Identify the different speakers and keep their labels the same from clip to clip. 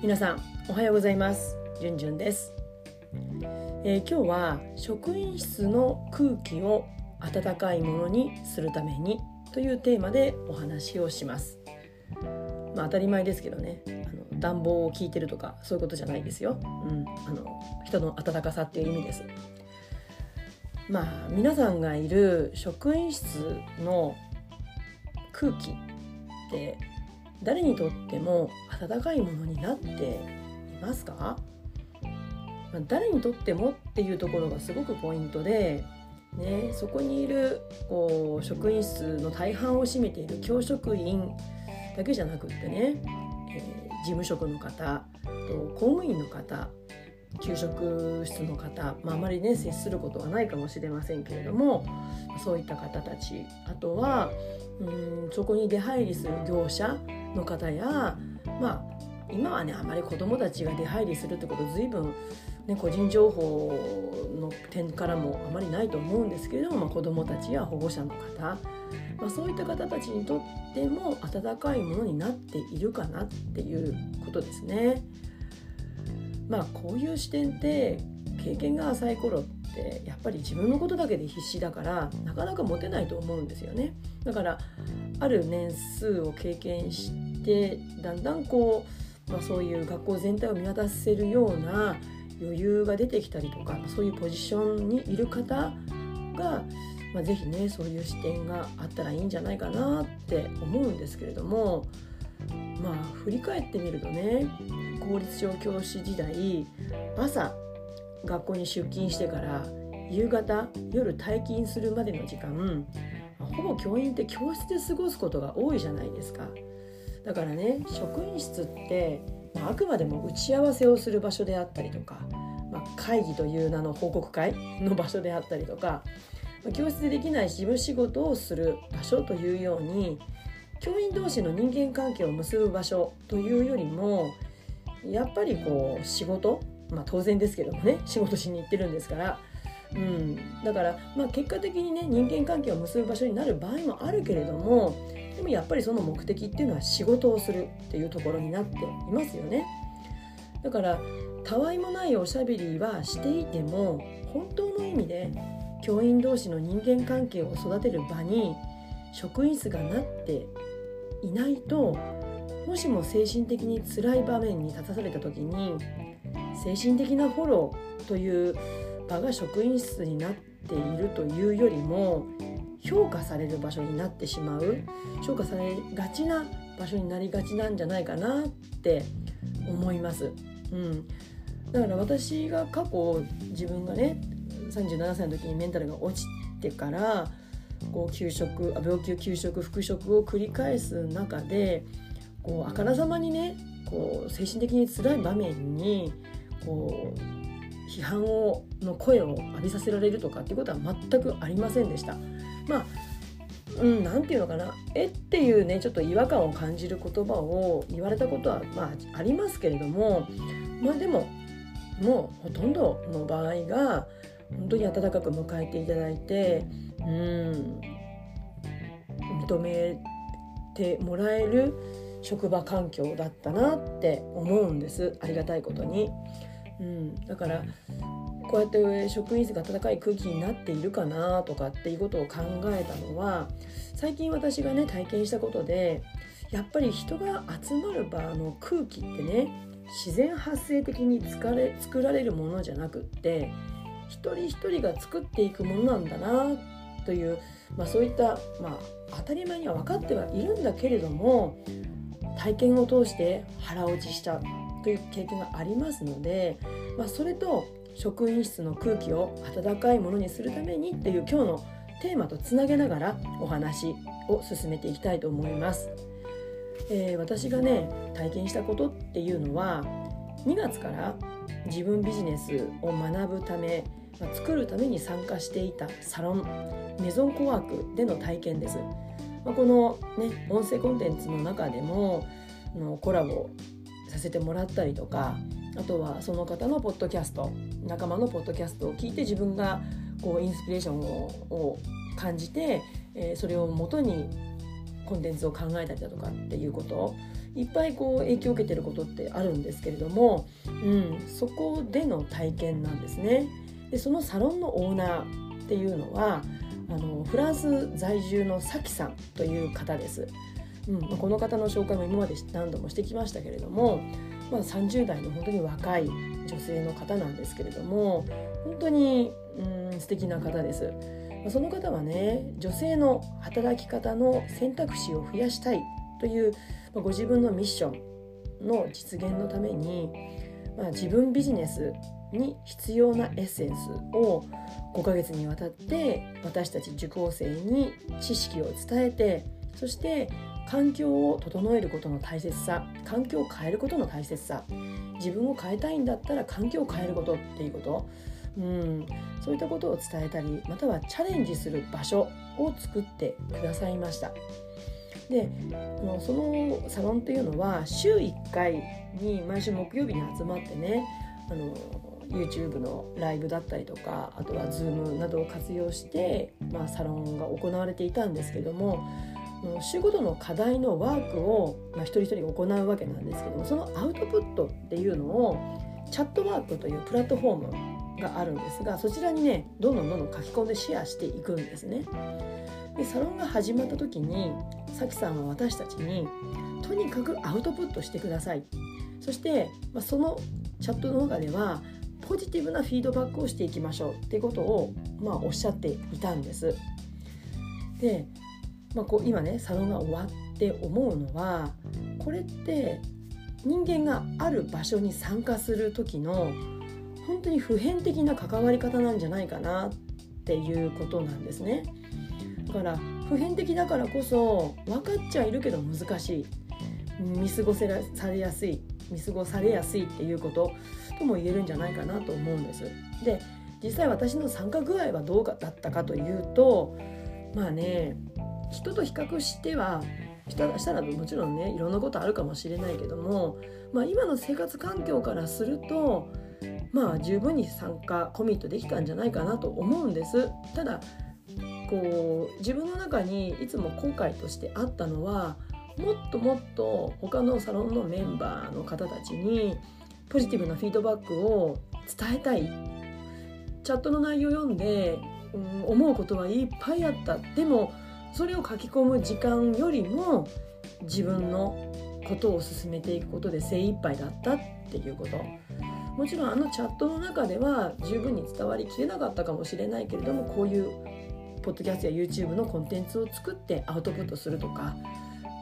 Speaker 1: 皆さんおはようございます。じゅんじゅんです、えー、今日は職員室の空気を温かいものにするためにというテーマでお話をします。まあ当たり前ですけどね。あの暖房を効いてるとかそういうことじゃないですよ、うん、あの人の温かさっていう意味です。まあ皆さんがいる職員室の空気って誰にとっても温かいものになっていますか、まあ、誰にとってもっていうところがすごくポイントで、ね、そこにいるこう職員室の大半を占めている教職員だけじゃなくってね、えー、事務職の方と公務員の方給食室の方、まあ、あまりね接することはないかもしれませんけれどもそういった方たち。あとはうんそこに出入りする業者の方やまあ今はねあまり子どもたちが出入りするってこと随分、ね、個人情報の点からもあまりないと思うんですけれども、まあ、子どもたちや保護者の方、まあ、そういった方たちにとっても温かいものになっているかなっていうことですね。まあこういう視点って経験が浅い頃ってやっぱり自分のことだけで必死だからなかなか持てないと思うんですよね。だからある年数を経験してだんだんこうまあ、そういう学校全体を見渡せるような余裕が出てきたりとかそういうポジションにいる方が、まあ、是非ねそういう視点があったらいいんじゃないかなって思うんですけれどもまあ振り返ってみるとね公立小教師時代朝学校に出勤してから夕方夜退勤するまでの時間ほぼ教員って教室で過ごすことが多いじゃないですか。だからね職員室って、まあ、くまでも打ち合わせをする場所であったりとか、まあ、会議という名の報告会の場所であったりとか、まあ、教室でできない事務仕事をする場所というように教員同士の人間関係を結ぶ場所というよりもやっぱりこう仕事まあ当然ですけどもね仕事しに行ってるんですから、うん、だから、まあ、結果的にね人間関係を結ぶ場所になる場合もあるけれどもでもやっぱりその目的っていうのは仕事をするっていうところになっていますよね。だからたわいもないおしゃべりはしていても本当の意味で教員同士の人間関係を育てる場に職員室がなっていないともしも精神的に辛い場面に立たされた時に精神的なフォローという場が職員室になっているというよりも評価される場所になってしまう評価されがちな場所になりがちなんじゃないかなって思います。うん、だから私が過去自分がね37歳の時にメンタルが落ちてからこう休職病気休職復職を繰り返す中でこうあからさまにねこう精神的に辛い場面にこう批判をの声を浴びさせられるとかっていうことは全くありませんでした。まあうん何て言うのかなえっていうねちょっと違和感を感じる言葉を言われたことはまあありますけれどもまあでももうほとんどの場合が本当に温かく迎えていただいてうん認めてもらえる職場環境だったなって思うんですありがたいことに。うん、だからこうやって職員室が温かい空気になっているかなとかっていうことを考えたのは最近私がね体験したことでやっぱり人が集まる場の空気ってね自然発生的に作れ作られるものじゃなくって一人一人が作っていくものなんだなという、まあ、そういった、まあ、当たり前には分かってはいるんだけれども体験を通して腹落ちしたという経験がありますので、まあ、それと職員室の空気を温かいものにするためにっていう今日のテーマとつなげながらお話を進めていきたいと思います。えー、私がね体験したことっていうのは2月から自分ビジネスを学ぶため、まあ、作るために参加していたサロンメゾンコワークでの体験です。まあ、この、ね、音声コンテンツの中でものコラボさせてもらったりとかあとはその方のポッドキャスト仲間のポッドキャストを聞いて自分がこうインスピレーションを感じて、えー、それをもとにコンテンツを考えたりだとかっていうこといっぱいこう影響を受けてることってあるんですけれども、うん、そこでの体験なんですね。でそのサロンのオーナーっていうのはあのフランス在住のサキさんという方です。うんまあ、この方の紹介も今まで何度もしてきましたけれども、まあ、30代の本当に若い女性の方なんですけれども本当に、うん、素敵な方です。その方はね女性の働き方の選択肢を増やしたいという、まあ、ご自分のミッションの実現のために、まあ、自分ビジネスに必要なエッセンスを5ヶ月にわたって私たち受講生に知識を伝えてそして環境を整えることの大切さ環境を変えることの大切さ自分を変えたいんだったら環境を変えることっていうことうん、そういったことを伝えたりまたはチャレンジする場所を作ってくださいました。でそのサロンっていうのは週1回に毎週木曜日に集まってねあの YouTube のライブだったりとかあとは Zoom などを活用して、まあ、サロンが行われていたんですけども週ごとの課題のワークを、まあ、一人一人行うわけなんですけどもそのアウトプットっていうのをチャットワークというプラットフォームがあるんですがそちらにねどんどんどんどん書き込んでシェアしていくんですね。でサロンが始まった時にさきさんは私たちにとにかくアウトプットしてくださいそして、まあ、そのチャットの中ではポジティブなフィードバックをしていきましょうっていうことを、まあ、おっしゃっていたんです。でまあ、こう今ねサロンが終わって思うのはこれって人間がある場所に参加する時の本当に普遍的な関わり方なんじゃないかなっていうことなんですね。だから普遍的だからこそ分かっちゃいるけど難しい見過ごせされやすい見過ごされやすいっていうこととも言えるんじゃないかなと思うんです。で実際私の参加具合はどうだったかというとまあね人と比較してはしたらもちろんねいろんなことあるかもしれないけども、まあ、今の生活環境からするとまあ十分に参加コミットできたんじゃないかなと思うんです。ただこう自分の中にいつも後悔としてあったのはもっともっと他のサロンのメンバーの方たちにポジティブなフィードバックを伝えたい。チャットの内容を読んで、うん、思うことはいっぱいあった。でもそれを書き込む時間よりも自分のことを進めていくことで精一杯だったっていうこと。もちろんあのチャットの中では十分に伝わりきれなかったかもしれないけれどもこういうポッドキャストや YouTube のコンテンツを作ってアウトプットするとか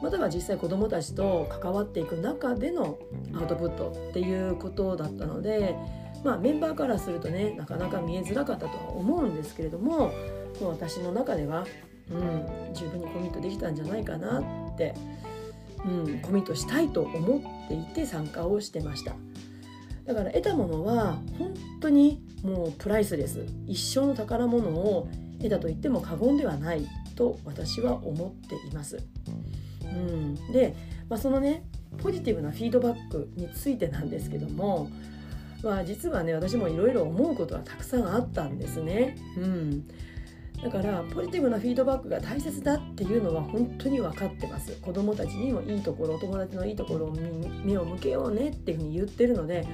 Speaker 1: または実際子どもたちと関わっていく中でのアウトプットっていうことだったので、まあ、メンバーからするとねなかなか見えづらかったとは思うんですけれども私の中ではうん、十分にコミットできたんじゃないかなって、うん、コミットしたいと思っていて参加をしてました。だから得たものは本当にもうプライスレス。一生の宝物を得たと言っても過言ではないと私は思っています、うん、で、まあ、そのねポジティブなフィードバックについてなんですけどもまあ、実はね私もいろいろ思うことはたくさんあったんですね。うん、だからポジティブなフィードバックが大切だっていうのは本当に分かってます。子供たちにもいいところお友達のいいところを目を向けようねっていうふうに言ってるので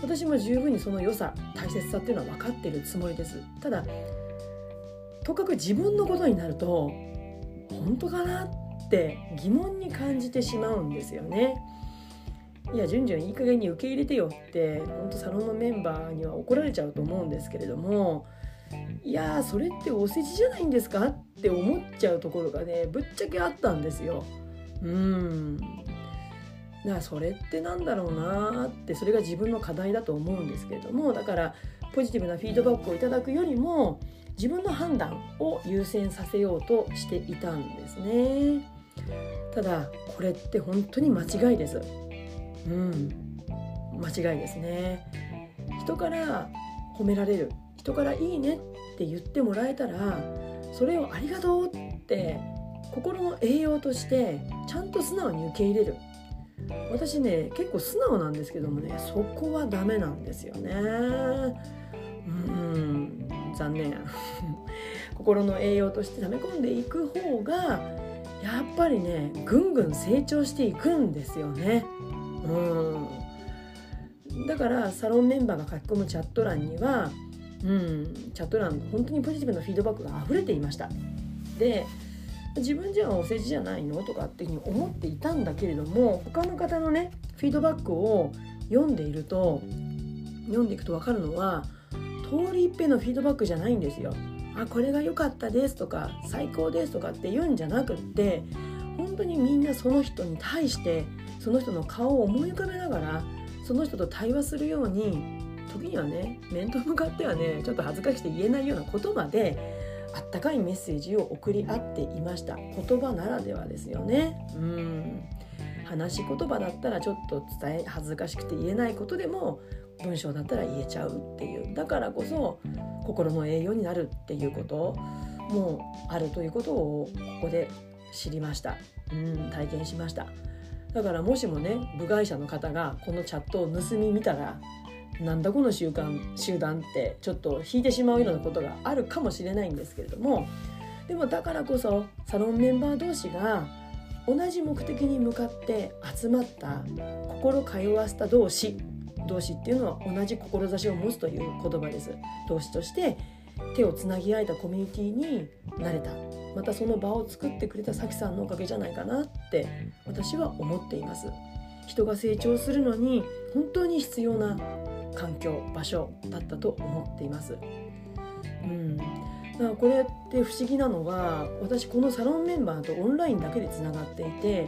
Speaker 1: 私も十分にその良さ大切さっていうのは分かってるつもりです。ただとかく自分のことになると本当かなって疑問に感じてしまうんですよね。いや順々いい加減に受け入れてよって本当サロンのメンバーには怒られちゃうと思うんですけれどもいやそれってお世辞じゃないんですかって思っちゃうところがねぶっちゃけあったんですよ。うんだからそれってなんだろうなってそれが自分の課題だと思うんですけれどもだからポジティブなフィードバックをいただくよりも自分の判断を優先させようとしていたんですね。ただこれって本当に間違いです。うん間違いですね人から褒められる人からいいねって言ってもらえたらそれをありがとうって心の栄養としてちゃんと素直に受け入れる。私ね結構素直なんですけどもねそこはダメなんですよね。うん残念。心の栄養として溜め込んでいく方がやっぱりねぐんぐん成長していくんですよね。うん。だからサロンメンバーが書き込むチャット欄にはうんチャット欄本当にポジティブなフィードバックが溢れていましたで自分じゃお世辞じゃないのとかっていうふうに思っていたんだけれども他の方のねフィードバックを読んでいると読んでいくと分かるのは通り一遍のフィードバックじゃないんですよ。あこれが良かったですとか最高ですとかって言うんじゃなくって本当にみんなその人に対してその人の顔を思い浮かべながらその人と対話するように時にはね面と向かってはねちょっと恥ずかしくて言えないようなことまであったかいメッセージを送り合っていました。言葉ならではですよね。うん。話し言葉だったらちょっと伝え恥ずかしくて言えないことでも文章だったら言えちゃうっていう。だからこそ心の栄養になるっていうこともあるということをここで知りました。うん体験しました。だからもしもね部外者の方がこのチャットを盗み見たらなんだこの習慣集団ってちょっと引いてしまうようなことがあるかもしれないんですけれどもでもだからこそサロンメンバー同士が同じ目的に向かって集まった心通わせた同士同士っていうのは同じ志を持つという言葉です。同士として手をつなぎ合えたコミュニティになれた。またその場を作ってくれたさきさんのおかげじゃないかなって私は思っています。人が成長するのに本当に必要な環境場所だったと思っています。うん、だからこれって不思議なのは私このサロンメンバーとオンラインだけでつながっていて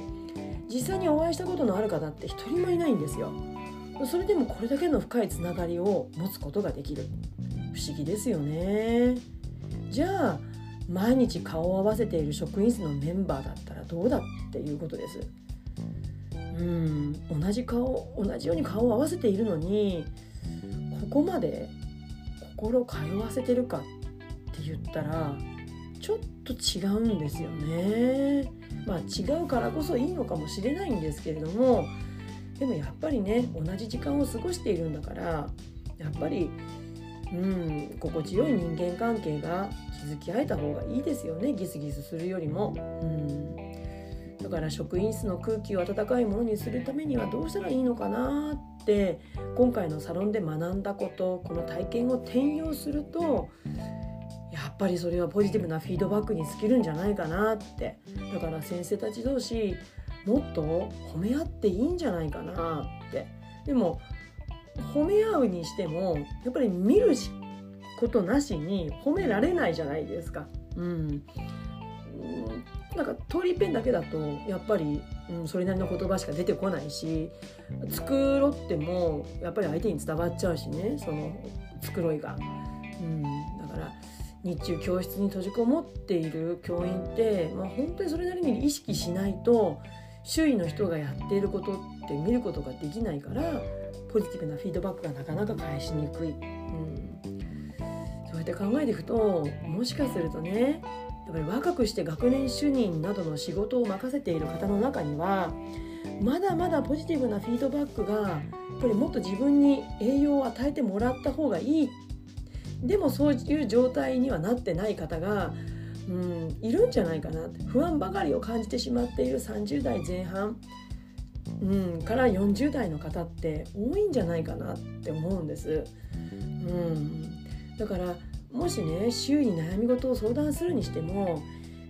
Speaker 1: 実際にお会いしたことのある方って一人もいないんですよ。それでもこれだけの深いつながりを持つことができる不思議ですよね。じゃあ毎日顔を合わせている職員室のメンバーだったらどうだっていうことです。うん同じ顔同じように顔を合わせているのにここまで心通わせてるかって言ったらちょっと違うんですよね。まあ違うからこそいいのかもしれないんですけれどもでもやっぱりね同じ時間を過ごしているんだからやっぱりうん心地よい人間関係が築き合えた方がいいですよねギスギスするよりも。うんだから職員室の空気を温かいものにするためにはどうしたらいいのかなって今回のサロンで学んだことこの体験を転用するとやっぱりそれはポジティブなフィードバックに尽きるんじゃないかなって。だから先生たち同士もっと褒め合っていいんじゃないかなって。でも褒め合うにしてもやっぱり見ることなしに褒められないじゃないですか。うん、なんか通り一遍だけだとやっぱり、うん、それなりの言葉しか出てこないし作ろってもやっぱり相手に伝わっちゃうしねその繕いが。うん、だから日中教室に閉じこもっている教員って、まあ、本当にそれなりに意識しないと周囲の人がやっていることって見ることができないからポジティブなフィードバックがなかなか返しにくい。うん、そうやって考えていくともしかするとねやっぱり若くして学年主任などの仕事を任せている方の中にはまだまだポジティブなフィードバックがやっぱりもっと自分に栄養を与えてもらった方がいい。でもそういう状態にはなってない方が、うん、いるんじゃないかな。不安ばかりを感じてしまっている30代前半、うん、から40代の方って多いんじゃないかなって思うんです。うん、だからもしね周囲に悩み事を相談するにしても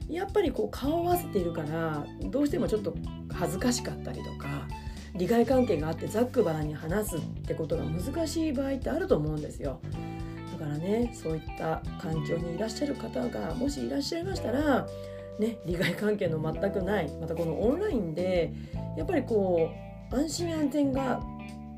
Speaker 1: やっぱりこう顔を合わせているからどうしてもちょっと恥ずかしかったりとか利害関係があってざっくばらんに話すってことが難しい場合ってあると思うんですよ。だからねそういった環境にいらっしゃる方がもしいらっしゃいましたら、ね、利害関係の全くないまたこのオンラインでやっぱりこう安心安全が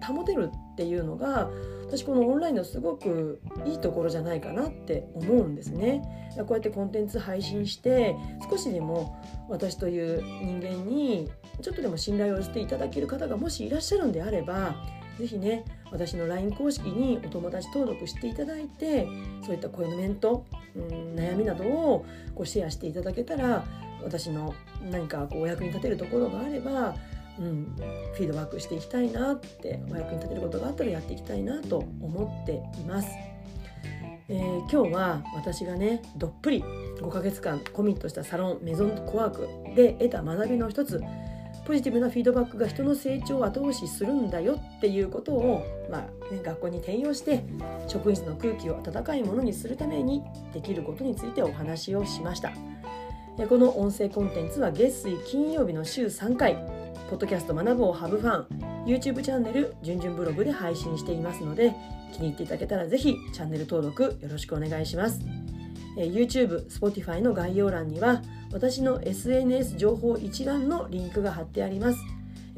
Speaker 1: 保てるっていうのが私このオンラインのすごくいいところじゃないかなって思うんですね。こうやってコンテンツ配信して少しでも私という人間にちょっとでも信頼をしていただける方がもしいらっしゃるんであれば是非ね私の LINE 公式にお友達登録していただいてそういった声のメント、うん、悩みなどをこうシェアしていただけたら私の何かこうお役に立てるところがあれば、うん、フィードバックしていきたいなってお役に立てることがあったらやっていきたいなと思っています。えー、今日は私がねどっぷり5ヶ月間コミットしたサロンメゾンコワークで得た学びの一つポジティブなフィードバックが人の成長を後押しするんだよっていうことを、まあね、学校に転用して職員室の空気を温かいものにするためにできることについてお話をしました。この音声コンテンツは月水金曜日の週3回。ポッドキャスト学ぶをハブファン。YouTube チャンネルじゅんじゅんブログで配信していますので気に入っていただけたらぜひチャンネル登録よろしくお願いします。YouTube、Spotify の概要欄には私の SNS 情報一覧のリンクが貼ってあります。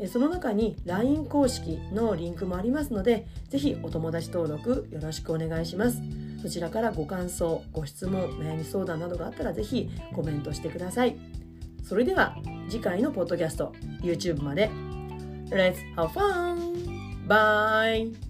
Speaker 1: その中に LINE 公式のリンクもありますのでぜひお友達登録よろしくお願いします。そちらからご感想、ご質問、悩み相談などがあったらぜひコメントしてください。それでは次回のポッドキャスト YouTube まで Let's have fun! Bye!